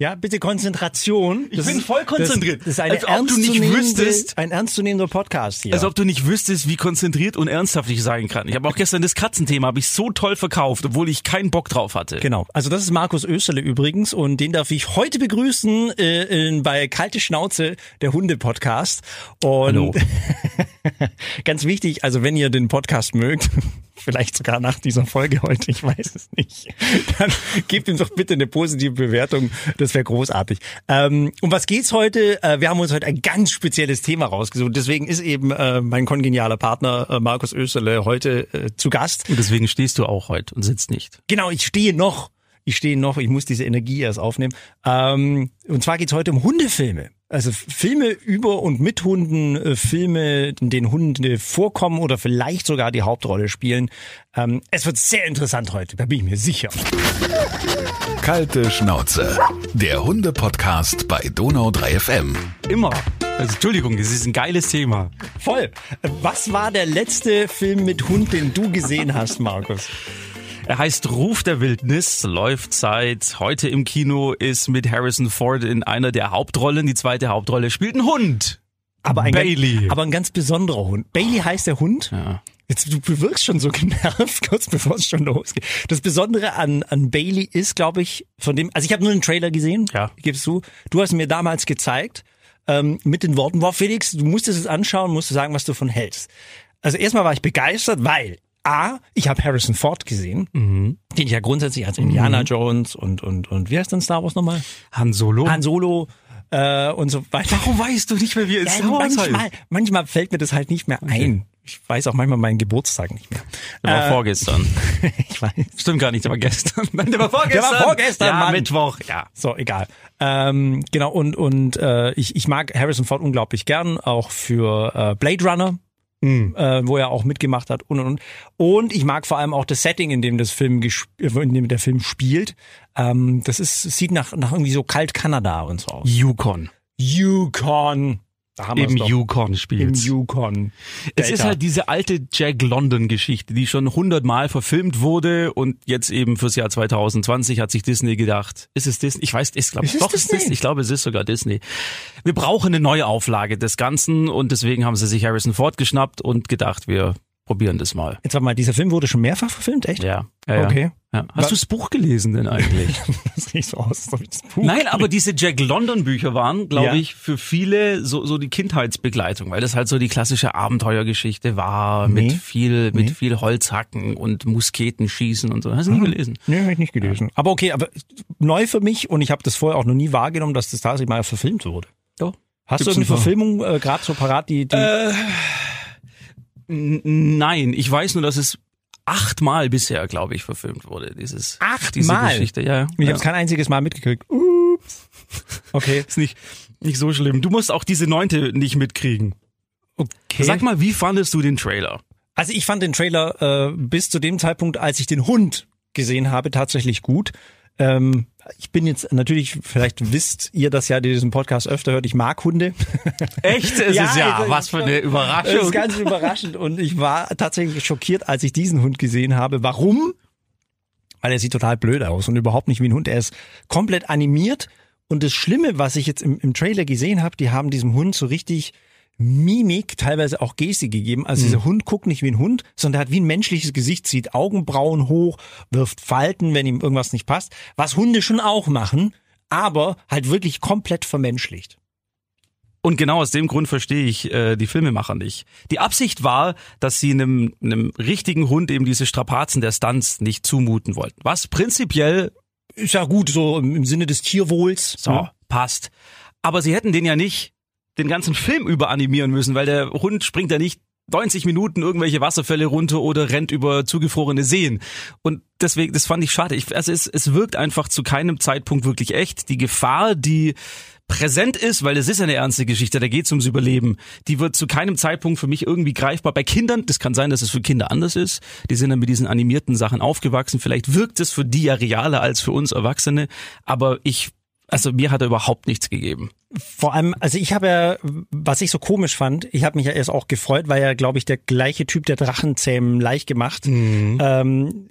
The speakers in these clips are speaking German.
Ja, bitte Konzentration. Ich bin voll konzentriert. Das, das ist eine Als ob du nicht wüsstest- ein ernstzunehmender Podcast hier. Als ob du nicht wüsstest, wie konzentriert und ernsthaft ich sein kann. Ich habe auch gestern das Katzenthema habe ich so toll verkauft, obwohl ich keinen Bock drauf hatte. Genau. Also das ist Markus Österle übrigens und den darf ich heute begrüßen äh, in, bei Kalte Schnauze, der Hunde-Podcast. Und Hallo. ganz wichtig, also wenn ihr den Podcast mögt, vielleicht sogar nach dieser Folge heute, ich weiß es nicht, dann gebt ihm doch bitte eine positive Bewertung. Das wäre großartig. Ähm, um was geht's heute? Äh, wir haben uns heute ein ganz spezielles Thema rausgesucht. Deswegen ist eben äh, mein kongenialer Partner äh, Markus Österle heute äh, zu Gast. Und deswegen stehst du auch heute und sitzt nicht. Genau, ich stehe noch. Ich stehe noch, ich muss diese Energie erst aufnehmen. Ähm, und zwar geht's heute um Hundefilme. Also Filme über und mit Hunden, äh, Filme, in denen Hunde vorkommen oder vielleicht sogar die Hauptrolle spielen. Ähm, es wird sehr interessant heute, da bin ich mir sicher. Kalte Schnauze. Der Hunde-Podcast bei Donau 3 FM. Immer. Also Entschuldigung, das ist ein geiles Thema. Voll. Was war der letzte Film mit Hund, den du gesehen hast, Markus? Er heißt Ruf der Wildnis, läuft seit heute im Kino, ist mit Harrison Ford in einer der Hauptrollen. Die zweite Hauptrolle spielt ein Hund. Aber ein, Bailey. Ganz, aber ein ganz besonderer Hund. Bailey heißt der Hund. Ja. Jetzt, du wirkst schon so genervt, kurz bevor es schon losgeht. Das Besondere an, an Bailey ist, glaube ich, von dem, also ich habe nur einen Trailer gesehen, Ja. gibst du. Du hast mir damals gezeigt, ähm, mit den Worten, wow, Felix, du musstest es anschauen, musst du sagen, was du von hältst. Also erstmal war ich begeistert, weil A, ich habe Harrison Ford gesehen, Mhm. den ich ja grundsätzlich als Indiana Jones und, und, und wie heißt denn Star Wars nochmal? Han Solo. Han Solo äh, und so weiter. Warum weißt du nicht mehr, wie es Ja, Star Wars manchmal, heißt? manchmal fällt mir das halt nicht mehr ein. Ich weiß auch manchmal meinen Geburtstag nicht mehr. Der war Äh, vorgestern. ich weiß. Stimmt gar nicht, der war gestern. Nein, der war vorgestern. Der war vorgestern, ja, Mann. Mittwoch, ja. So, egal. Ähm, genau, und, und äh, ich, ich mag Harrison Ford unglaublich gern, auch für äh, Blade Runner, äh, wo er auch mitgemacht hat und und und. Und ich mag vor allem auch das Setting, in dem das Film äh, in dem der Film spielt. Ähm, das ist sieht nach, nach irgendwie so kalt Kanada und so aus. Yukon. Yukon. Da haben Im. Yukon Im spielt. Yukon. Es ist halt diese alte Jack London Geschichte, die schon hundertmal verfilmt wurde und jetzt eben fürs Jahr 2020 hat sich Disney gedacht, ist es Disney? Ich weiß, ich glaube, Ist es doch, Disney? Disney. Ich glaube, es ist sogar Disney. Wir brauchen eine neue Auflage des Ganzen und deswegen haben sie sich Harrison Ford geschnappt und gedacht, wir probieren das mal. Jetzt sag mal, dieser Film wurde schon mehrfach verfilmt, echt? Ja. ja, ja. Okay. Ja. Hast du das Buch gelesen denn eigentlich? Das sieht so aus, als ob ich das Buch Nein, aber diese Jack London Bücher waren, glaube Ja. ich, für viele so, so die Kindheitsbegleitung, weil das halt so die klassische Abenteuergeschichte war Nee. mit viel, mit Nee. viel Holzhacken und Musketen schießen und so. Hast du nie gelesen? Nee, habe ich nicht gelesen. Aber okay, aber neu für mich und ich habe das vorher auch noch nie wahrgenommen, dass das tatsächlich mal verfilmt wurde. Doch. Hast Gibt's du ein eine. Verfilmung äh, gerade so parat, die, die N- Nein, ich weiß nur, dass es achtmal bisher, glaube ich, verfilmt wurde. Dieses diese Achtmal? Geschichte. Ja, ja. ich ja. habe kein einziges Mal mitgekriegt. Ups. Okay. ist nicht nicht so schlimm. Du musst auch diese neunte nicht mitkriegen. okay. Sag mal, wie fandest du den Trailer? Also ich fand den Trailer äh, bis zu dem Zeitpunkt, als ich den Hund gesehen habe, tatsächlich gut. Ähm, ich bin jetzt natürlich, vielleicht wisst ihr das ja, die diesen Podcast öfter hört, ich mag Hunde. Echt? Es Ja, ist ja also, was für eine Das Überraschung. ist ganz überraschend und ich war tatsächlich schockiert, als ich diesen Hund gesehen habe. Warum? Weil er sieht total blöd aus und überhaupt nicht wie ein Hund. Er ist komplett animiert und das Schlimme, was ich jetzt im, im Trailer gesehen habe, die haben diesem Hund so richtig Mimik, teilweise auch Gestik gegeben. Also dieser Hund guckt nicht wie ein Hund, sondern er hat wie ein menschliches Gesicht, zieht Augenbrauen hoch, wirft Falten, wenn ihm irgendwas nicht passt. Was Hunde schon auch machen, aber halt wirklich komplett vermenschlicht. Und genau aus dem Grund verstehe ich äh, die Filmemacher nicht. Die Absicht war, dass sie einem, einem richtigen Hund eben diese Strapazen der Stunts nicht zumuten wollten. Was prinzipiell Ist ja gut, so im, im Sinne des Tierwohls. so Ja. passt. Aber sie hätten den ja nicht den ganzen Film über animieren müssen, weil der Hund springt ja nicht 90 Minuten irgendwelche Wasserfälle runter oder rennt über zugefrorene Seen. Und deswegen, das fand ich schade. Ich, also es, es wirkt einfach zu keinem Zeitpunkt wirklich echt. Die Gefahr, die präsent ist, weil es ist eine ernste Geschichte, da geht es ums Überleben, die wird zu keinem Zeitpunkt für mich irgendwie greifbar. Bei Kindern, das kann sein, dass es für Kinder anders ist, die sind dann mit diesen animierten Sachen aufgewachsen, vielleicht wirkt es für die ja realer als für uns Erwachsene, aber ich, also mir hat er überhaupt nichts gegeben. Vor allem, also ich habe ja, was ich so komisch fand, ich habe mich ja erst auch gefreut, weil ja, glaube ich, der gleiche Typ, der Drachenzähmen leicht gemacht, ähm,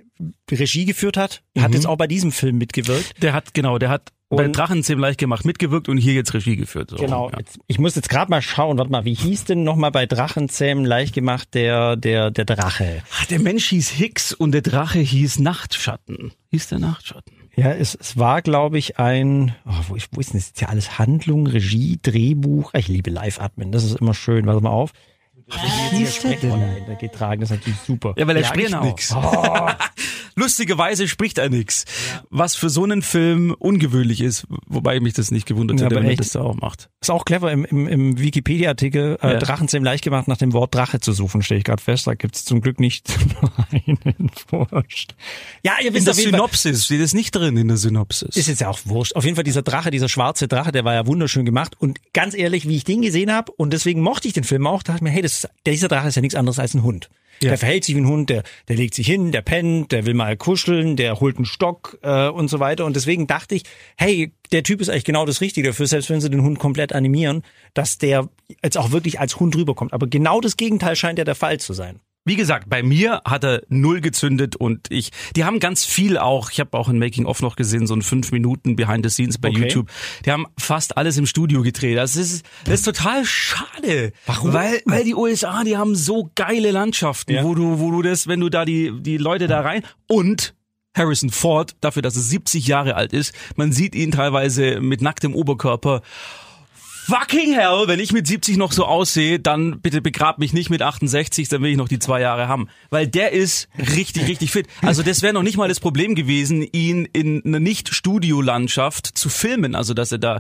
Regie geführt hat, hat jetzt auch bei diesem Film mitgewirkt. Der hat, genau, der hat bei Und- Drachenzähmen leicht gemacht mitgewirkt und hier jetzt Regie geführt. So, Genau. Ja. Jetzt, ich muss jetzt gerade mal schauen, warte mal, wie hieß denn nochmal bei Drachenzähmen leicht gemacht der, der, der Drache? Ah, Der Mensch hieß Hicks und der Drache hieß Nachtschatten. Hieß der Nachtschatten? Ja, es, es war, glaube ich, ein, oh, wo, ist, wo ist denn das? Ist ja alles Handlung, Regie, Drehbuch. Ich liebe Live-Admin, das ist immer schön. Warte mal auf. Wie hieß der dahinter getragen, das ist natürlich super. Ja, weil er Ja, spricht genau. nix. Lustigerweise spricht er nix. Was für so einen Film ungewöhnlich ist, wobei mich das nicht gewundert Ja, hätte, wenn er das da auch macht. Ist auch clever im, im, im Wikipedia-Artikel äh, Ja. Drachenzähmen leicht gemacht, nach dem Wort Drache zu suchen, stelle ich gerade fest. Da gibt's zum Glück nicht einen Forscht. Ja, ihr In wisst der auf jeden Fall, Synopsis steht es nicht drin in der Synopsis. ist jetzt ja auch wurscht. Auf jeden Fall dieser Drache, dieser schwarze Drache, der war ja wunderschön gemacht. Und ganz ehrlich, wie ich den gesehen habe, und deswegen mochte ich den Film auch, dachte ich mir, hey, das dieser Drache ist ja nichts anderes als ein Hund. Der verhält sich wie ein Hund, der, der legt sich hin, der pennt, der will mal kuscheln, der holt einen Stock äh, und so weiter. Und deswegen dachte ich, hey, der Typ ist eigentlich genau das Richtige dafür, selbst wenn sie den Hund komplett animieren, dass der jetzt auch wirklich als Hund rüberkommt. Aber genau das Gegenteil scheint ja der Fall zu sein. Wie gesagt, bei mir hat er null gezündet und ich, die haben ganz viel auch, ich habe auch ein Making-of noch gesehen, so ein fünf Minuten Behind the Scenes bei Okay. YouTube. Die haben fast alles im Studio gedreht. Das ist, das ist total schade. Warum? Weil, weil die USA, die haben so geile Landschaften, Ja. wo du, wo du das, wenn du da die, die Leute da rein und Harrison Ford, dafür, dass er 70 Jahre alt ist, man sieht ihn teilweise mit nacktem Oberkörper. Fucking hell, wenn ich mit 70 noch so aussehe, dann bitte begrab mich nicht mit 68, dann will ich noch die zwei Jahre haben. Weil der ist richtig, richtig fit. Also das wäre noch nicht mal das Problem gewesen, ihn in einer Nicht-Studio-Landschaft zu filmen. Also dass er da...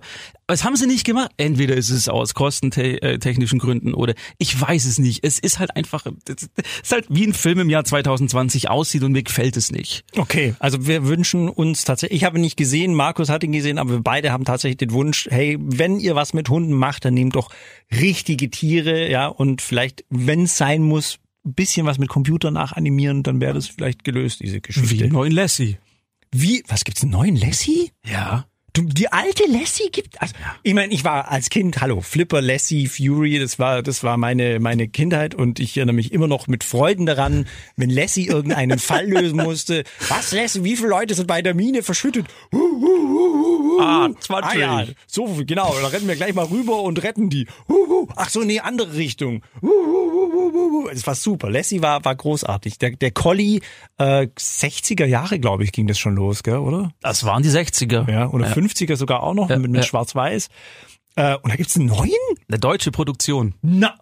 Was haben sie nicht gemacht? Entweder ist es aus kostentechnischen Gründen oder ich weiß es nicht. Es ist halt einfach... Es ist halt wie ein Film im Jahr 2020 aussieht und mir gefällt es nicht. Okay, also wir wünschen uns tatsächlich, ich habe ihn nicht gesehen, Markus hat ihn gesehen, aber wir beide haben tatsächlich den Wunsch, hey, wenn ihr was mit Hunden macht, dann nehmt doch richtige Tiere, ja, und vielleicht, wenn es sein muss, ein bisschen was mit Computer nachanimieren, dann wäre das vielleicht gelöst, diese Wie Geschichte. einen neuen Lassie. Wie, was gibt's einen neuen Lassie? Ja. Du, die alte Lassie gibt, also, ich meine, ich war als Kind, hallo, Flipper, Lassie, Fury, das war, das war meine, meine Kindheit und ich erinnere mich immer noch mit Freuden daran, wenn Lassie irgendeinen Fall lösen musste. Was, Lassie, wie viele Leute sind bei der Mine verschüttet? Hu, hu, hu, hu. Ah, 20. Ah, ja, so, genau, da rennen wir gleich mal rüber und retten die. Hu, hu. Ach so, nee, andere Richtung. Hu, hu, hu, hu, hu. Es war super. Lassie war, war großartig. Der, der Collie, äh, 60er Jahre, glaube ich, ging das schon los, gell, oder? Das waren die 60er. Ja, oder 50er sogar auch noch Ja, mit, mit ja. Schwarz-Weiß. Äh, und da gibt's einen neuen? Eine deutsche Produktion. Na,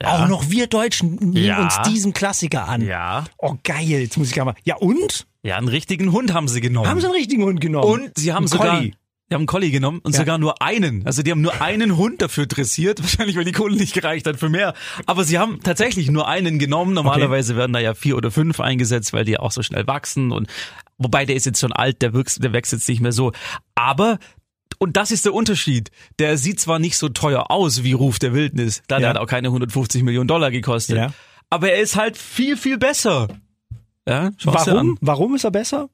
Ja. auch noch wir Deutschen nehmen Ja. uns diesen Klassiker an. Ja. Oh geil, jetzt muss ich gar mal. Ja und? Ja, einen richtigen Hund haben sie genommen. Haben sie einen richtigen Hund genommen? und sie haben Einen sogar Collie. Die haben einen Collie genommen und Ja. sogar nur einen. Also die haben nur einen Hund dafür dressiert, wahrscheinlich weil die Kohle nicht gereicht hat für mehr. Aber sie haben tatsächlich nur einen genommen. Normalerweise werden da ja vier oder fünf eingesetzt, weil die auch so schnell wachsen und wobei der ist jetzt schon alt, der wächst, der wächst jetzt nicht mehr so. Aber und das ist der Unterschied. Der sieht zwar nicht so teuer aus wie Ruf der Wildnis, da der Ja. hat auch keine 150 Millionen Dollar gekostet. Ja. Aber er ist halt viel, viel besser. Ja, Warum? Warum ist er besser?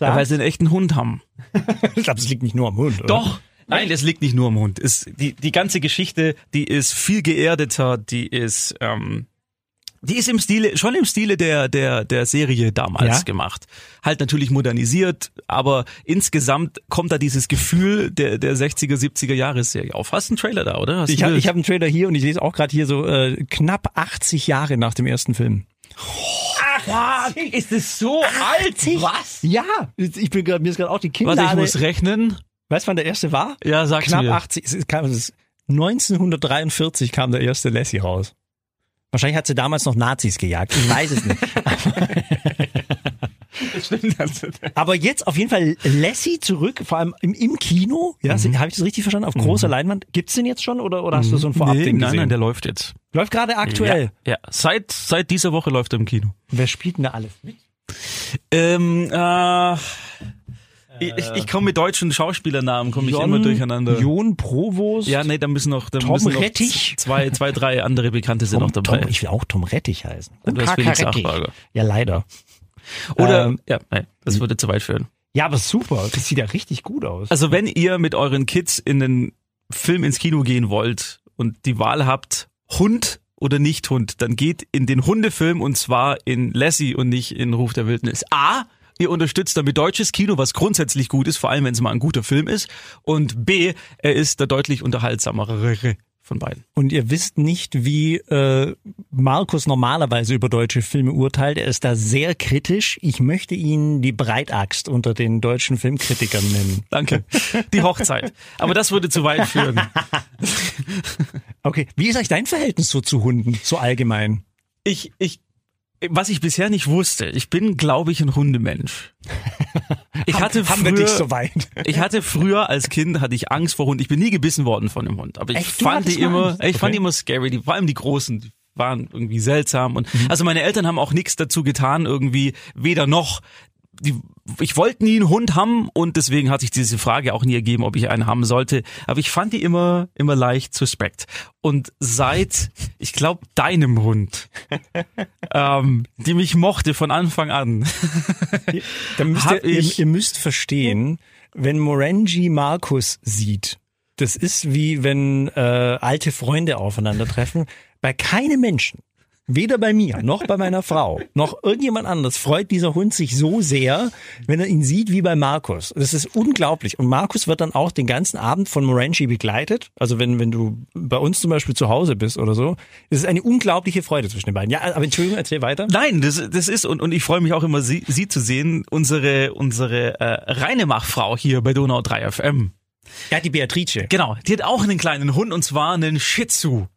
Ja, weil sie einen echten Hund haben. ich glaube, es liegt nicht nur am Hund. Oder? Doch. Nein, es liegt nicht nur am Hund. Es, die, die ganze Geschichte, die ist viel geerdeter, die ist, ähm, die ist im Stile, schon im Stile der, der, der Serie damals Ja. gemacht. Halt natürlich modernisiert, aber insgesamt kommt da dieses Gefühl der, der 60er, 70er Jahre Serie auf. Hast du einen Trailer da, oder? Hast Ich habe ich hab einen Trailer hier und ich lese auch gerade hier so äh, knapp 80 Jahre nach dem ersten Film. Fuck, ist es so alt? Was? Ja, ich bin grad, mir ist gerade auch die Warte, ich Kinnlade. muss rechnen. weißt du, wann der erste war? Ja, sag's Knapp mir. 80. Es ist, kam, es ist 1943 kam der erste Lassie raus. Wahrscheinlich hat sie damals noch Nazis gejagt. Ich weiß es nicht. Stimmt, das- Aber jetzt auf jeden Fall Lassie zurück, vor allem im, im Kino. Ja, Mhm. habe ich das richtig verstanden? Auf großer Leinwand. Gibt's den jetzt schon oder, oder hast du so ein nee, Vorabding nein, gesehen? nein, der läuft jetzt. Läuft gerade aktuell. Ja, ja. Seit, seit dieser Woche läuft er im Kino. Wer spielt denn da alles mit? Ähm, äh, ich, ich komme mit deutschen Schauspielernamen, komme ich immer durcheinander. Jon Provost. ja, nee, da müssen noch, da Tom müssen noch Rettich? zwei, zwei, drei andere Bekannte sind Tom, noch dabei. Tom, ich will auch Tom Rettich heißen. Du hast Kaka Felix Rettich. Ja, leider. Oder, Ähm, ja, nein, das würde zu weit führen. Ja, aber super. Das sieht ja richtig gut aus. Also wenn ihr mit euren Kids in den Film ins Kino gehen wollt und die Wahl habt, Hund oder nicht Hund, dann geht in den Hundefilm und zwar in Lassie und nicht in Ruf der Wildnis. A, ihr unterstützt damit deutsches Kino, was grundsätzlich gut ist, vor allem wenn es mal ein guter Film ist. Und B, er ist der deutlich unterhaltsamere von beiden. Und ihr wisst nicht, wie äh, Markus normalerweise über deutsche Filme urteilt. Er ist da sehr kritisch. Ich möchte ihn die Breitaxt unter den deutschen Filmkritikern nennen. Danke. Die Hochzeit. Aber das würde zu weit führen. Okay, wie ist eigentlich dein Verhältnis so zu Hunden, so allgemein? Ich, ich, was ich bisher nicht wusste, ich bin, glaube ich, ein Hundemensch. Ich hatte haben früher, wir dich so weit? Ich hatte früher als Kind hatte ich Angst vor Hunden. Ich bin nie gebissen worden von einem Hund, aber ich Echt? Fand die immer, ich fand Okay. die immer scary. Die, vor allem die großen, die waren irgendwie seltsam und Mhm. also meine Eltern haben auch nichts dazu getan, irgendwie weder noch. Die, ich wollte nie einen Hund haben und deswegen hat sich diese Frage auch nie ergeben, ob ich einen haben sollte. Aber ich fand die immer immer leicht suspekt. Und seit, ich glaube, deinem Hund, ähm, die mich mochte von Anfang an, Da müsst ihr, ich- ihr müsst verstehen, wenn Morenji Markus sieht, das ist wie wenn äh, alte Freunde aufeinandertreffen. Bei keinem Menschen, weder bei mir noch bei meiner Frau noch irgendjemand anderes, freut dieser Hund sich so sehr, wenn er ihn sieht wie bei Markus. Das ist unglaublich. Und Markus wird dann auch den ganzen Abend von Morenji begleitet. Also wenn, wenn du bei uns zum Beispiel zu Hause bist oder so. Das ist eine unglaubliche Freude zwischen den beiden. Ja, aber Entschuldigung, erzähl weiter. Nein, das, das ist, und, und ich freue mich auch immer, sie, sie zu sehen, unsere, unsere äh, Reinemacht-Frau hier bei Donau 3 FM. Ja, die Beatrice. Genau, die hat auch einen kleinen Hund und zwar einen Shih Tzu.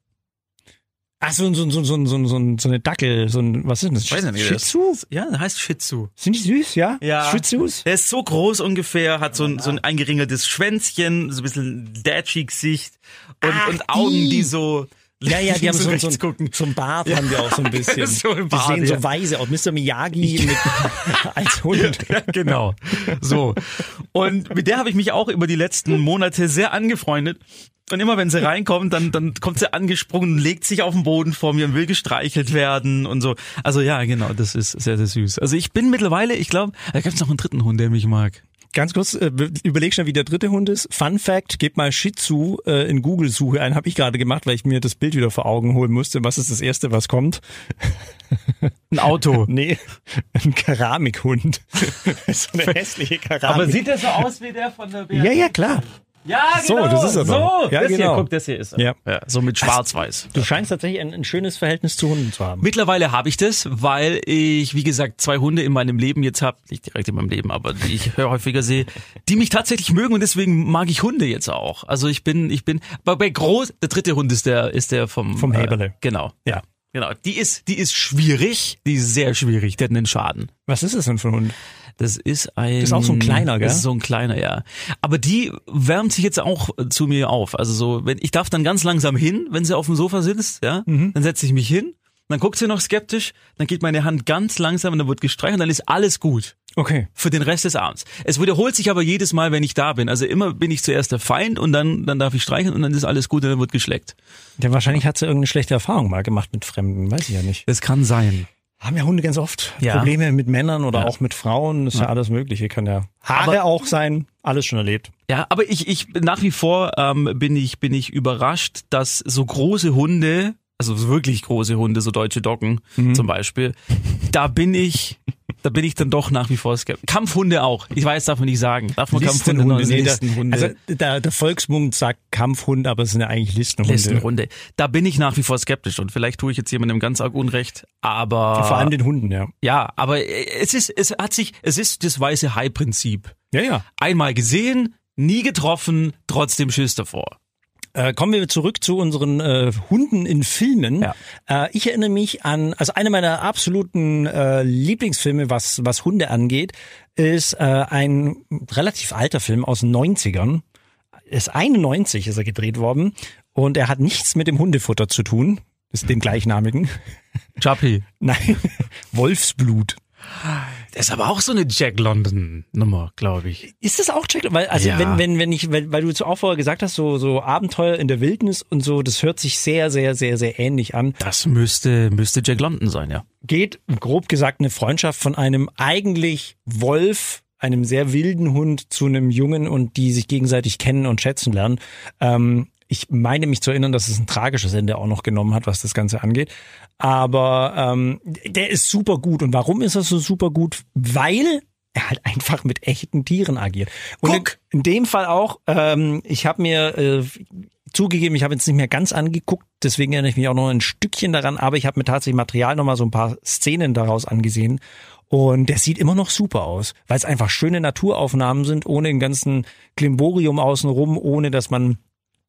Ach, so, so, so, so, so, so, so eine Dackel, so ein, was ist denn das? Weiß nicht, Shih das- Tzu? Ja, der heißt Shih Tzu. Sind die süß, ja? Ja. Shih Tzus? Der ist so groß ungefähr, hat so ein, so ein eingeringeltes Schwänzchen, so ein bisschen dashig Gesicht und, Ach, und Augen, die. die so Ja, ja, die haben so, so, gucken. so ein Bart, haben die auch so ein bisschen. so ein die Bart, sehen ja. so weise aus. Mr. Miyagi mit, als Hund. Ja, genau. So. Und mit der habe ich mich auch über die letzten Monate sehr angefreundet. Und immer wenn sie reinkommt, dann, dann kommt sie angesprungen und legt sich auf den Boden vor mir und will gestreichelt werden und so. Also ja, genau, das ist sehr, sehr süß. Also ich bin mittlerweile, ich glaube, da gibt es noch einen dritten Hund, der mich mag. Ganz kurz, äh, überleg schnell, wie der dritte Hund ist. Fun Fact, gebt mal Shih Tzu äh, in Google-Suche ein. Habe ich gerade gemacht, weil ich mir das Bild wieder vor Augen holen musste. Was ist das Erste, was kommt? Ein Auto. Nee, ein Keramikhund. so eine hässliche Keramik. er so aus wie der von der ja, ja, klar. Ja, So, genau. das ist er doch. So, Ja, das hier, genau. guck, das hier ist er. Ja. ja. So mit schwarz-weiß. Du scheinst tatsächlich ein, ein schönes Verhältnis zu Hunden zu haben. Mittlerweile habe ich das, weil ich, wie gesagt, zwei Hunde in meinem Leben jetzt habe, nicht direkt in meinem Leben, aber die ich häufiger sehe, die mich tatsächlich mögen und deswegen mag ich Hunde jetzt auch. Also ich bin, ich bin, bei, bei groß, der dritte Hund ist der, ist der vom Vom Häberle. Äh, genau. Ja. Genau. Die ist, die ist schwierig, die ist sehr schwierig, die hat einen Schaden. Was ist das denn für ein Hund? Das ist ein. Das ist auch so ein kleiner, gell? Das ist so ein kleiner, ja. Aber die wärmt sich jetzt auch zu mir auf. Also so, wenn ich darf dann ganz langsam hin, wenn sie auf dem Sofa sitzt, ja, Mhm. dann setze ich mich hin, dann guckt sie noch skeptisch, dann geht meine Hand ganz langsam und dann wird gestreichelt und dann ist alles gut. Okay. Für den Rest des Abends. Es wiederholt sich aber jedes Mal, wenn ich da bin. Also immer bin ich zuerst der Feind und dann, dann darf ich streicheln und dann ist alles gut und dann wird geschleckt. Ja, wahrscheinlich hat sie irgendeine schlechte Erfahrung mal gemacht mit Fremden, weiß ich ja nicht. Das kann sein. Haben ja Hunde ganz oft Ja. Probleme mit Männern oder Ja. auch mit Frauen, ist ja, alles mögliche, kann ja Haare Aber- auch sein, alles schon erlebt. Ja, aber ich, ich nach wie vor ähm, bin ich bin ich überrascht, dass so große Hunde, also so wirklich große Hunde, so deutsche Doggen Mhm. zum Beispiel, da bin ich, da bin ich dann doch nach wie vor skeptisch. Kampfhunde auch. Ich weiß, darf man nicht sagen. Darf man Kampfhunde noch nee, der, Listenhunde? also der, der Volksmund sagt Kampfhund, aber es sind ja eigentlich Listenhunde. Listenhunde. Da bin ich nach wie vor skeptisch und vielleicht tue ich jetzt jemandem ganz arg Unrecht, aber Vor allem den Hunden, ja. ja, aber es ist es hat sich es ist das weiße Hai Prinzip. Ja, ja. Einmal gesehen, nie getroffen, trotzdem Schiss davor. Äh, kommen wir zurück zu unseren äh, Hunden in Filmen. Ja. Äh, ich erinnere mich an, also einer meiner absoluten äh, Lieblingsfilme, was, was Hunde angeht, ist äh, ein relativ alter Film aus den 90ern. Ist 91 ist er gedreht worden und er hat nichts mit dem Hundefutter zu tun. Ist dem gleichnamigen. Chappie. Nein, Wolfsblut. Das ist aber auch so eine Jack London Nummer, glaube ich. Ist das auch Jack? Weil, also Ja. wenn, wenn, wenn ich, weil, weil du zu auch vorher gesagt hast, so, so Abenteuer in der Wildnis und so, das hört sich sehr, sehr, sehr, sehr ähnlich an. Das müsste, müsste Jack London sein, ja. Geht, grob gesagt, eine Freundschaft von einem eigentlich Wolf, einem sehr wilden Hund zu einem Jungen und die sich gegenseitig kennen und schätzen lernen. Ähm, ich meine mich zu erinnern, dass es ein tragisches Ende auch noch genommen hat, was das Ganze angeht. Aber ähm, der ist super gut. Und warum ist er so super gut? Weil er halt einfach mit echten Tieren agiert. Und in, Guck. in dem Fall auch, ähm, ich habe mir äh, zugegeben, ich habe jetzt nicht mehr ganz angeguckt, deswegen erinnere ich mich auch noch ein Stückchen daran, aber ich habe mir tatsächlich Material nochmal so ein paar Szenen daraus angesehen. Und der sieht immer noch super aus, weil es einfach schöne Naturaufnahmen sind, ohne den ganzen Klimborium außenrum, ohne dass man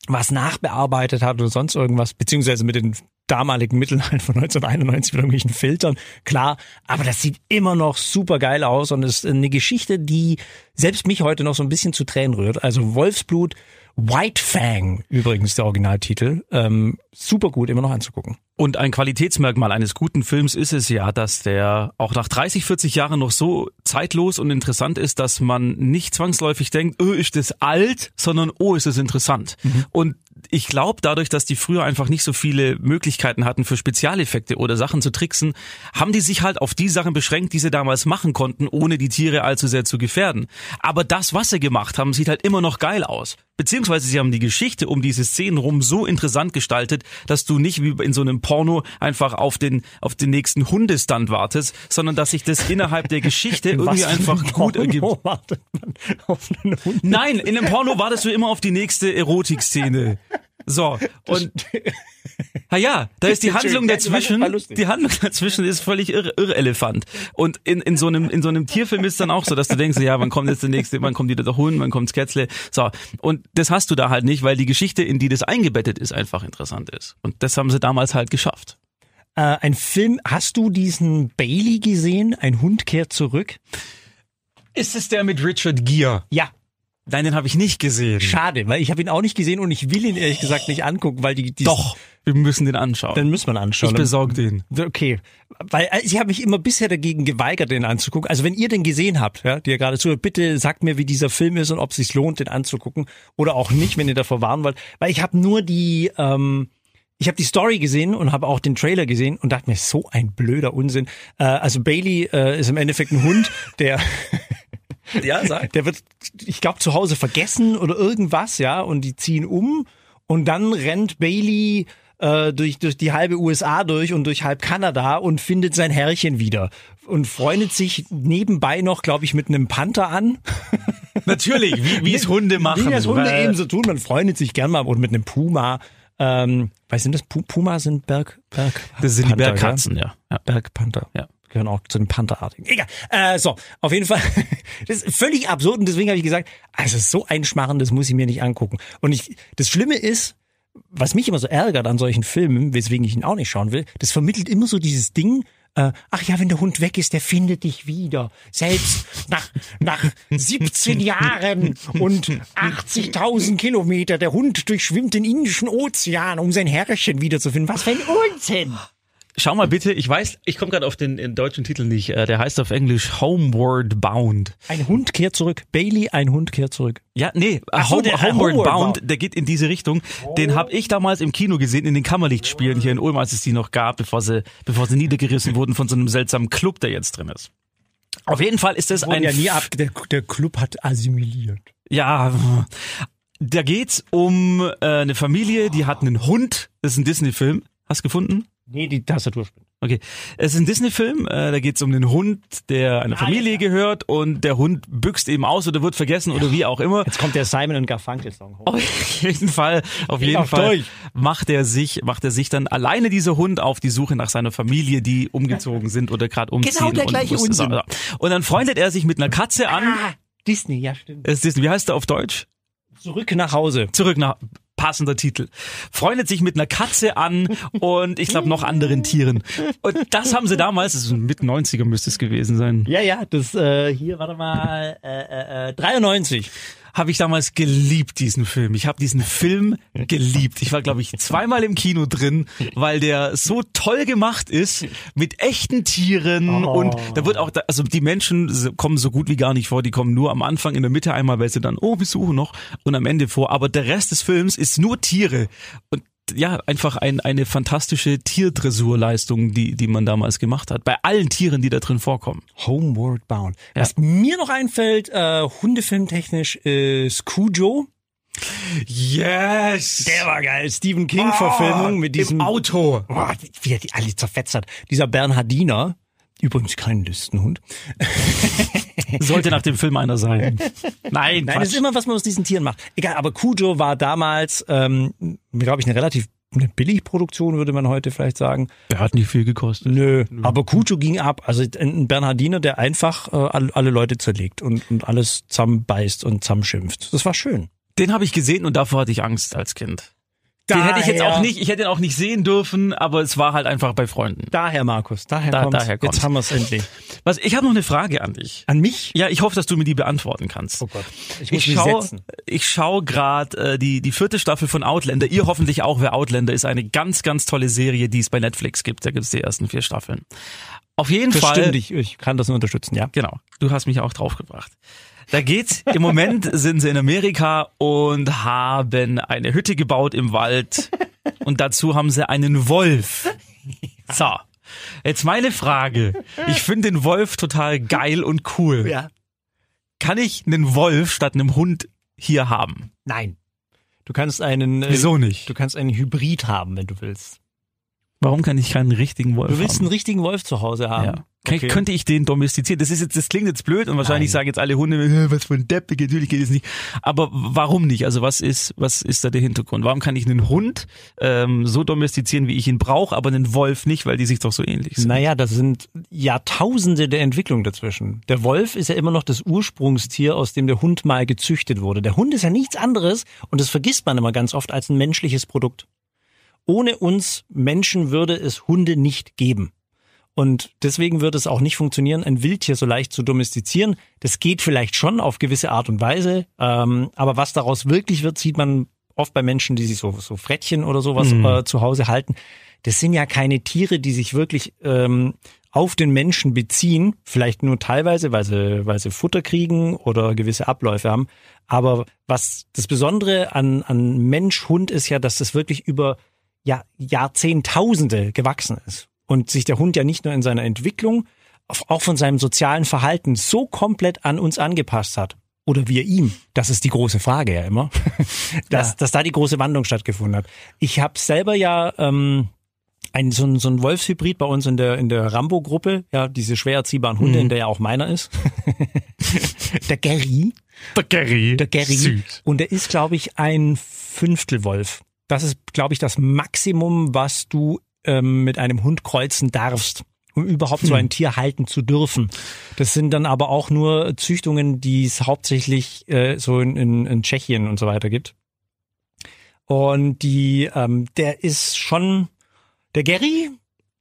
was nachbearbeitet hat oder sonst irgendwas, beziehungsweise mit den damaligen Mitteln halt von 1991 mit irgendwelchen Filtern, klar, aber das sieht immer noch super geil aus und ist eine Geschichte, die selbst mich heute noch so ein bisschen zu Tränen rührt. Also Wolfsblut, White Fang übrigens der Originaltitel, ähm, super gut immer noch anzugucken. Und ein Qualitätsmerkmal eines guten Films ist es ja, dass der auch nach 30, 40 Jahren noch so zeitlos und interessant ist, dass man nicht zwangsläufig denkt, oh, ist das alt, sondern oh, ist es interessant. Und ich glaube, dadurch, dass die früher einfach nicht so viele Möglichkeiten hatten für Spezialeffekte oder Sachen zu tricksen, haben die sich halt auf die Sachen beschränkt, die sie damals machen konnten, ohne die Tiere allzu sehr zu gefährden. Aber das, was sie gemacht haben, sieht halt immer noch geil aus. Beziehungsweise sie haben die Geschichte um diese Szenen rum so interessant gestaltet, dass du nicht wie in so einem Porno einfach auf den, auf den nächsten Hundestand wartest, sondern dass sich das innerhalb der Geschichte irgendwie Was für einfach ein gut Porno ergibt. wartet man auf einen? Nein, in einem Porno wartest du immer auf die nächste Erotikszene. So, und na ja, da ist die Handlung dazwischen, die Handlung dazwischen ist völlig irre, irrelevant. Und in, in so einem in so einem Tierfilm ist dann auch so, dass du denkst, ja, wann kommt jetzt der nächste, wann kommt wieder der Hund, wann kommt's Kätzle. So, und das hast du da halt nicht, weil die Geschichte, in die das eingebettet ist, einfach interessant ist. Und das haben sie damals halt geschafft. Äh, ein Film, hast du diesen Bailey gesehen? Ein Hund kehrt zurück? Ist es der mit Richard Gere? Ja, Nein, den habe ich nicht gesehen. schade, weil ich habe ihn auch nicht gesehen und ich will ihn ehrlich gesagt nicht angucken, weil die, die Doch, wir müssen den anschauen. dann muss man anschauen. ich besorge den. Okay, weil äh, ich habe mich immer bisher dagegen geweigert, den anzugucken. Also wenn ihr den gesehen habt, ja, die ihr gerade zuhört, bitte sagt mir, wie dieser Film ist und ob es sich lohnt, den anzugucken oder auch nicht, wenn ihr davor warnen wollt. Weil ich habe nur die, ähm, ich habe die Story gesehen und habe auch den Trailer gesehen und dachte mir, so ein blöder Unsinn. Äh, also Bailey äh, ist im Endeffekt ein Hund, der Ja, sag. der wird, ich glaube, zu Hause vergessen oder irgendwas, ja, und die ziehen um und dann rennt Bailey äh, durch, durch die halbe USA durch und durch halb Kanada und findet sein Herrchen wieder und freundet sich nebenbei noch, glaube ich, mit einem Panther an. Natürlich, wie, wie es Hunde machen. Wie das Hunde weil- eben so tun, man freundet sich gern mal und mit einem Puma. Ähm, was sind das? Pu Puma sind Berg, Berg. Das sind die Panther, Bergkatzen, ja. ja. Bergpanther. Ja. Gehören auch zu den Pantherartigen. Egal. Äh, so, auf jeden Fall. Das ist völlig absurd und deswegen habe ich gesagt, also so ein Schmarren, das muss ich mir nicht angucken. Und ich, das Schlimme ist, was mich immer so ärgert an solchen Filmen, weswegen ich ihn auch nicht schauen will, das vermittelt immer so dieses Ding, äh, ach ja, wenn der Hund weg ist, der findet dich wieder. Selbst nach, nach 17 Jahren und 80.000 Kilometer, der Hund durchschwimmt den Indischen Ozean, um sein Herrchen wiederzufinden. Was für ein Unsinn! Schau mal bitte, ich weiß, ich komme gerade auf den, den deutschen Titel nicht. Äh, Der heißt auf Englisch Homeward Bound. Ein Hund kehrt zurück. Bailey, ein Hund kehrt zurück. Ja, nee, Ach so, Home, der- Homeward, Homeward Bound, Bound. der geht in diese Richtung. Den habe ich damals im Kino gesehen, in den Kammerlichtspielen hier in Ulm, als es die noch gab, bevor sie, bevor sie niedergerissen wurden von so einem seltsamen Club, der jetzt drin ist. Auf jeden Fall ist das ein ja nie ab, der, der Club hat assimiliert. Ja, da geht's um äh, eine Familie, die hat einen Hund. Das ist ein Disney-Film. Hast du gefunden? Nee, die Tastatur spinnt. Okay. Es ist ein Disney-Film. Äh, da geht's um den Hund, der einer Familie gehört und der Hund büxt eben aus oder wird vergessen oder wie auch immer. Jetzt kommt der Simon und Garfunkel Song hoch. Auf jeden Fall, auf jeden auf Fall durch. macht er sich, macht er sich dann alleine dieser Hund auf die Suche nach seiner Familie, die umgezogen sind oder gerade umziehen. Genau der und gleiche muss- Unsinn. Und dann freundet er sich mit einer Katze an. Ah, Disney, ja stimmt. Es ist, wie heißt er auf Deutsch? Zurück nach Hause. Zurück nach passender Titel. Freundet sich mit einer Katze an und ich glaube noch anderen Tieren. Und das haben sie damals, das ist mit 90er müsste es gewesen sein, Ja, ja, das äh, hier, warte mal, äh, äh, äh, 93. habe ich damals geliebt, diesen Film. Ich habe diesen Film geliebt. Ich war, glaube ich, zweimal im Kino drin, weil der so toll gemacht ist, mit echten Tieren Oh. und da wird auch, da, also die Menschen kommen so gut wie gar nicht vor, die kommen nur am Anfang in der Mitte einmal, weil sie dann, oh, wir suchen noch und am Ende vor, aber der Rest des Films ist nur Tiere und ja, einfach ein, eine fantastische Tierdressurleistung, die, die man damals gemacht hat. Bei allen Tieren, die da drin vorkommen. Homeward Bound. Was mir noch einfällt, äh, hundefilmtechnisch, ist Cujo. Yes! Der war geil. Stephen King-Verfilmung mit diesem Im Auto. Boah, wie er die alle zerfetzt hat. Dieser Bernhardiner, übrigens kein Listenhund, Sollte nach dem Film einer sein. Nein, Nein, das ist immer, was man aus diesen Tieren macht. Egal, aber Cujo war damals, ähm, glaube ich, eine relativ eine Billigproduktion, würde man heute vielleicht sagen. Der hat nicht viel gekostet. Nö, aber Cujo ging ab. Also ein Bernhardiner, der einfach äh, alle, alle Leute zerlegt und, und alles zusammenbeißt und zusammenschimpft. Das war schön. Den habe ich gesehen und davor hatte ich Angst als Kind. Den hätte ich jetzt auch nicht, ich hätte ihn auch nicht sehen dürfen, aber es war halt einfach bei Freunden. Daher, Markus, daher Da- kommt's. daher kommt's. Jetzt haben wir es endlich. Was, ich habe noch eine Frage an dich. An mich? Ja, ich hoffe, dass du mir die beantworten kannst. Oh Gott, ich muss Ich mich schaue setzen. ich schau gerade äh, die, die vierte Staffel von Outlander. Ihr hoffentlich auch, wer Outlander ist. Eine ganz, ganz tolle Serie, die es bei Netflix gibt. Da gibt es die ersten vier Staffeln. Auf jeden Das Fall. stimmt, ich, ich kann das nur unterstützen, ja. Genau, du hast mich auch draufgebracht. Da geht's, im Moment sind sie in Amerika und haben eine Hütte gebaut im Wald und dazu haben sie einen Wolf. So, jetzt meine Frage. Ich finde den Wolf total geil und cool. Ja. Kann ich einen Wolf statt einem Hund hier haben? Nein. Du kannst einen, äh, Wieso nicht? du kannst einen Hybrid haben, wenn du willst. Warum kann ich keinen richtigen Wolf Du willst haben? einen richtigen Wolf zu Hause haben. Ja. Okay. Könnte ich den domestizieren? Das ist jetzt, das klingt jetzt blöd und wahrscheinlich Nein. sagen jetzt alle Hunde, was für ein Depp, natürlich geht es nicht. Aber warum nicht? Also was ist, was ist da der Hintergrund? Warum kann ich einen Hund ähm, so domestizieren, wie ich ihn brauche, aber einen Wolf nicht, weil die sich doch so ähnlich sind? Naja, das sind Jahrtausende der Entwicklung dazwischen. Der Wolf ist ja immer noch das Ursprungstier, aus dem der Hund mal gezüchtet wurde. Der Hund ist ja nichts anderes, und das vergisst man immer ganz oft, als ein menschliches Produkt. Ohne uns Menschen würde es Hunde nicht geben. Und deswegen würde es auch nicht funktionieren, ein Wildtier so leicht zu domestizieren. Das geht vielleicht schon auf gewisse Art und Weise, ähm, aber was daraus wirklich wird, sieht man oft bei Menschen, die sich so, so Frettchen oder sowas äh, zu Hause halten. Das sind ja keine Tiere, die sich wirklich ähm, auf den Menschen beziehen, vielleicht nur teilweise, weil sie, weil sie Futter kriegen oder gewisse Abläufe haben. Aber was das Besondere an, an Mensch-Hund ist ja, dass das wirklich über ja, Jahrzehntausende gewachsen ist. Und sich der Hund ja nicht nur in seiner Entwicklung, auch von seinem sozialen Verhalten so komplett an uns angepasst hat. Oder wir ihm. Das ist die große Frage ja immer. dass, Ja. dass da die große Wandlung stattgefunden hat. Ich habe selber ja ähm, ein, so, ein, so ein Wolfshybrid bei uns in der, in der Rambo-Gruppe, ja, diese schwer erziehbaren Hunde, in der ja auch meiner ist. der Gary. Der Gary. Der Gary. Süß. Und der ist, glaube ich, ein Fünftelwolf. Das ist, glaube ich, das Maximum, was du ähm, mit einem Hund kreuzen darfst, um überhaupt so ein Tier halten zu dürfen. Das sind dann aber auch nur Züchtungen, die es hauptsächlich äh, so in, in, in Tschechien und so weiter gibt. Und die, ähm, der ist schon, der Gary,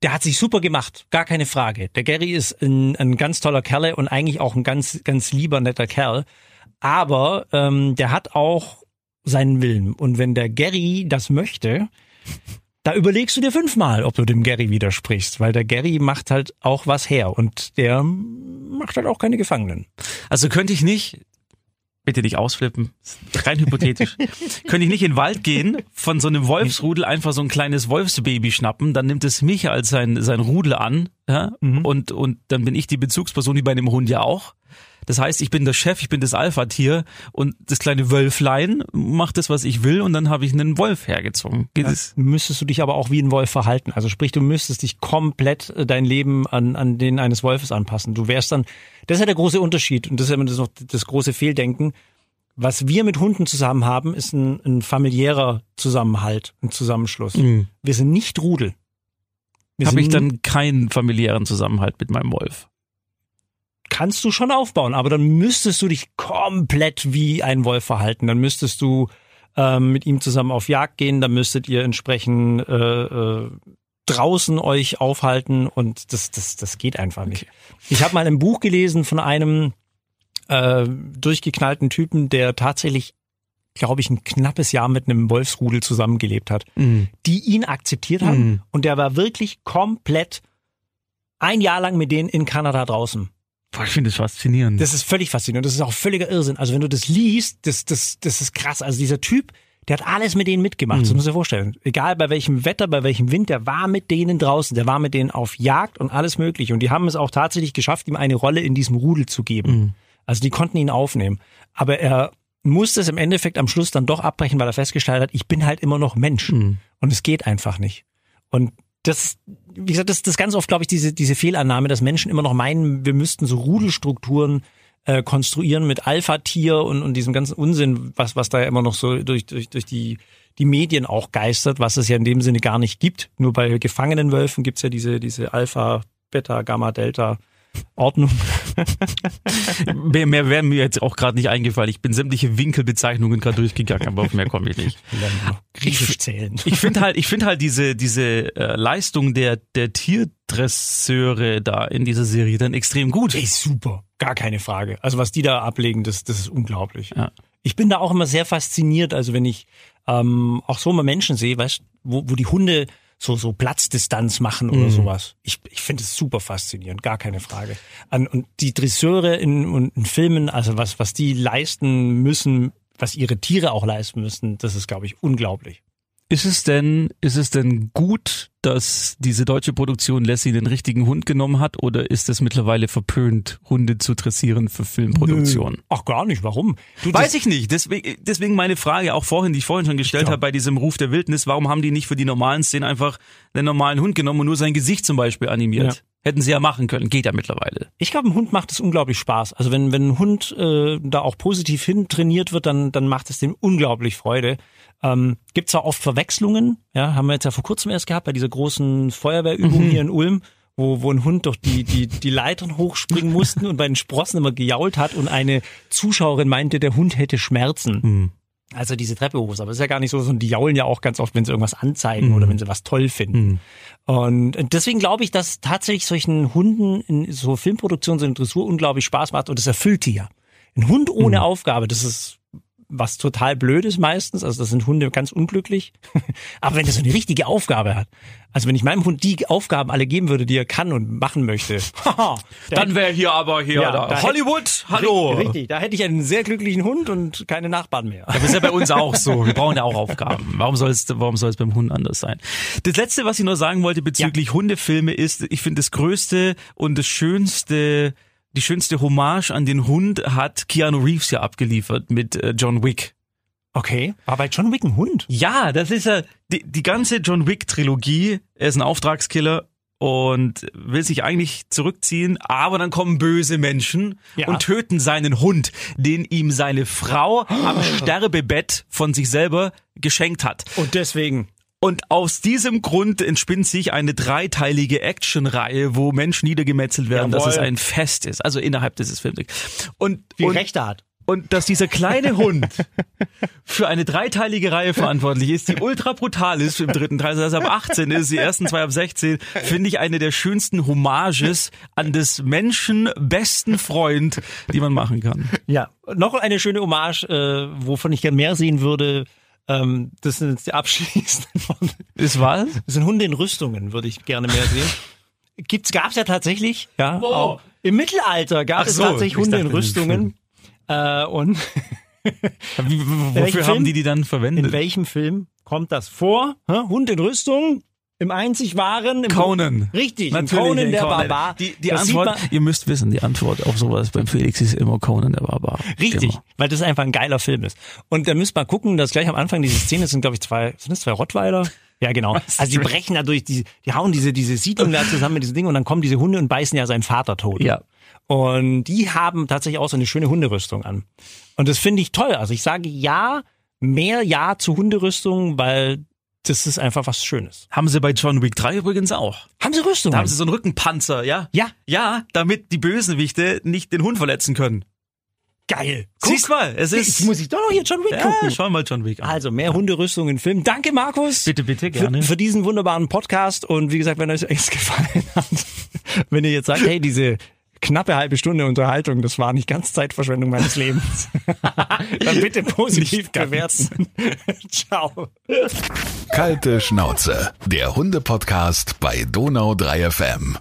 der hat sich super gemacht, gar keine Frage. Der Gary ist ein, ein ganz toller Kerle und eigentlich auch ein ganz, ganz lieber, netter Kerl. Aber ähm, der hat auch seinen Willen. Und wenn der Gary das möchte, da überlegst du dir fünfmal, ob du dem Gary widersprichst, weil der Gary macht halt auch was her und der macht halt auch keine Gefangenen. Also könnte ich nicht, bitte nicht ausflippen, rein hypothetisch, könnte ich nicht in den Wald gehen, von so einem Wolfsrudel einfach so ein kleines Wolfsbaby schnappen, dann nimmt es mich als sein, sein Rudel an, ja, und, und dann bin ich die Bezugsperson, wie bei einem Hund ja auch. Das heißt, ich bin der Chef, ich bin das Alpha-Tier und das kleine Wölflein macht das, was ich will und dann habe ich einen Wolf hergezogen. Geht es? Müsstest du dich aber auch wie ein Wolf verhalten. Also sprich, du müsstest dich komplett äh, dein Leben an, an den eines Wolfes anpassen. Du wärst dann, das ist ja der große Unterschied und das ist immer das, noch das große Fehldenken. Was wir mit Hunden zusammen haben, ist ein, ein familiärer Zusammenhalt, ein Zusammenschluss. Wir sind nicht Rudel. Habe ich dann keinen familiären Zusammenhalt mit meinem Wolf. Kannst du schon aufbauen, aber dann müsstest du dich komplett wie ein Wolf verhalten. Dann müsstest du ähm, mit ihm zusammen auf Jagd gehen, dann müsstet ihr entsprechend äh, äh, draußen euch aufhalten und das, das, das geht einfach nicht. Ich habe mal ein Buch gelesen von einem äh, durchgeknallten Typen, der tatsächlich, glaube ich, ein knappes Jahr mit einem Wolfsrudel zusammengelebt hat, die ihn akzeptiert haben Mhm. und der war wirklich komplett ein Jahr lang mit denen in Kanada draußen. Boah, ich finde das faszinierend. Das ist völlig faszinierend. Das ist auch völliger Irrsinn. Also wenn du das liest, das, das, das ist krass. Also dieser Typ, der hat alles mit denen mitgemacht. Das muss ich dir vorstellen. Egal bei welchem Wetter, bei welchem Wind, der war mit denen draußen. Der war mit denen auf Jagd und alles mögliche. Und die haben es auch tatsächlich geschafft, ihm eine Rolle in diesem Rudel zu geben. Also die konnten ihn aufnehmen. Aber er musste es im Endeffekt am Schluss dann doch abbrechen, weil er festgestellt hat, ich bin halt immer noch Mensch. Und es geht einfach nicht. Und das, wie gesagt, das, das ganz oft, glaube ich, diese, diese Fehlannahme, dass Menschen immer noch meinen, wir müssten so Rudelstrukturen äh, konstruieren mit Alpha-Tier und, und diesem ganzen Unsinn, was, was da ja immer noch so durch, durch, durch die, die Medien auch geistert, was es ja in dem Sinne gar nicht gibt. Nur bei gefangenen Wölfen gibt's ja diese, diese Alpha, Beta, Gamma, Delta. Ordnung. mehr, mehr wäre mir jetzt auch gerade nicht eingefallen. Ich bin sämtliche Winkelbezeichnungen gerade durchgegangen, aber auf mehr komme ich nicht. Griechisch zählen. Ich finde halt, ich finde halt diese diese äh, Leistung der der Tierdresseure da in dieser Serie dann extrem gut. Ey, super, gar keine Frage. Also was die da ablegen, das das ist unglaublich. Ja. Ich bin da auch immer sehr fasziniert. Also wenn ich ähm, auch so mal Menschen sehe, weißt, wo, wo die Hunde so, so Platzdistanz machen oder Mhm. sowas. Ich, ich finde es super faszinierend, gar keine Frage. An, und die Dresseure in, in, in Filmen, also was, was die leisten müssen, was ihre Tiere auch leisten müssen, das ist, glaube ich, unglaublich. Ist es denn, ist es denn gut, dass diese deutsche Produktion Lassie den richtigen Hund genommen hat oder ist es mittlerweile verpönt, Hunde zu dressieren für Filmproduktion? Ach, gar nicht. Warum? Du, Weiß ich nicht. Deswegen, deswegen meine Frage auch vorhin, die ich vorhin schon gestellt Ja. habe bei diesem Ruf der Wildnis. Warum haben die nicht für die normalen Szenen einfach einen normalen Hund genommen und nur sein Gesicht zum Beispiel animiert? Ja. Hätten sie ja machen können. Geht ja mittlerweile. Ich glaube, ein Hund macht es unglaublich Spaß. Also wenn, wenn ein Hund äh, da auch positiv hin trainiert wird, dann, dann macht es dem unglaublich Freude. Ähm, Gibt zwar oft Verwechslungen, ja, haben wir jetzt ja vor kurzem erst gehabt bei dieser großen Feuerwehrübung hier in Ulm, wo, wo ein Hund durch die, die, die Leitern hochspringen mussten und bei den Sprossen immer gejault hat und eine Zuschauerin meinte, der Hund hätte Schmerzen. Also diese Treppe hoch ist. Aber es ist ja gar nicht so, sondern die jaulen ja auch ganz oft, wenn sie irgendwas anzeigen oder wenn sie was toll finden. Und deswegen glaube ich, dass tatsächlich solchen Hunden in so Filmproduktion, so in Dressur unglaublich Spaß macht und das erfüllt die ja. Ein Hund ohne Aufgabe, das ist was total blöd ist meistens, also das sind Hunde ganz unglücklich. Aber wenn er so eine richtige Aufgabe hat, also wenn ich meinem Hund die Aufgaben alle geben würde, die er kann und machen möchte, Dann wäre hier aber hier Ja, da. da Hollywood, hallo. Richtig, da hätte ich einen sehr glücklichen Hund und keine Nachbarn mehr. Das ist ja bei uns auch so. Wir brauchen ja auch Aufgaben. Warum soll es, warum soll es beim Hund anders sein? Das letzte, was ich noch sagen wollte bezüglich Hundefilme ist, ich finde das größte und das schönste, die schönste Hommage an den Hund hat Keanu Reeves ja abgeliefert mit äh, John Wick. Okay, war bei John Wick ein Hund? Ja, das ist ja die, die ganze John Wick Trilogie. Er ist ein Auftragskiller und will sich eigentlich zurückziehen, aber dann kommen böse Menschen Ja. und töten seinen Hund, den ihm seine Frau am Sterbebett von sich selber geschenkt hat. Und deswegen. Und aus diesem Grund entspinnt sich eine dreiteilige Actionreihe, wo Menschen niedergemetzelt werden, dass Jawohl. es ein Fest ist, also innerhalb dieses Films. Und, Wie und Rechte hat. und dass dieser kleine Hund für eine dreiteilige Reihe verantwortlich ist, die ultra brutal ist im dritten Teil, das heißt ab 18 ist, die ersten zwei ab 16, finde ich eine der schönsten Hommages an des Menschen besten Freund, die man machen kann. Ja, noch eine schöne Hommage, äh, wovon ich gern mehr sehen würde. Ähm, das sind jetzt die abschließenden. Ist was? Das sind Hunde in Rüstungen, würde ich gerne mehr sehen. Gibt's, gab's ja tatsächlich, ja. Auch Im Mittelalter gab Ach es so, tatsächlich ich Hunde dachte, in Rüstungen. Äh, und Wie, wofür haben Film? die die dann verwendet? in welchem Film kommt das vor? Hä? Hund in Rüstung? Im einzig wahren? Im Conan. Richtig, Natürlich, im Conan der Conan. Barbar. Die, die Das Antwort, ihr müsst wissen, die Antwort auf sowas beim Felix ist immer Conan der Barbar. Richtig, Immer. weil das einfach ein geiler Film ist. Und da müsst mal gucken, dass gleich am Anfang diese Szene sind, glaube ich, zwei, sind das zwei Rottweiler? Ja, genau. Also die brechen da durch, die, die hauen diese, diese Siedlung da zusammen mit diesem Ding und dann kommen diese Hunde und beißen ja seinen Vater tot. Ja. Und die haben tatsächlich auch so eine schöne Hunderüstung an. Und das finde ich toll. Also ich sage ja, mehr Ja zu Hunderüstung, weil das ist einfach was Schönes. Haben sie bei John Wick 3 übrigens auch. Haben sie Rüstung? Da haben sie so einen Rückenpanzer, ja? ja, Ja, damit die Bösewichte nicht den Hund verletzen können. geil. Siehst mal, es ist. Jetzt muss ich doch noch hier John Wick ja, gucken. schau mal John Wick an. Also mehr Hunderüstung in Film. Danke, Markus. Bitte, bitte, für, gerne. für diesen wunderbaren Podcast. Und wie gesagt, wenn euch es gefallen hat, wenn ihr jetzt sagt, hey, diese knappe halbe Stunde Unterhaltung, das war nicht ganz Zeitverschwendung meines Lebens, dann bitte positiv bewerten. Ciao. Kalte Schnauze, der Hunde-Podcast bei Donau 3 FM.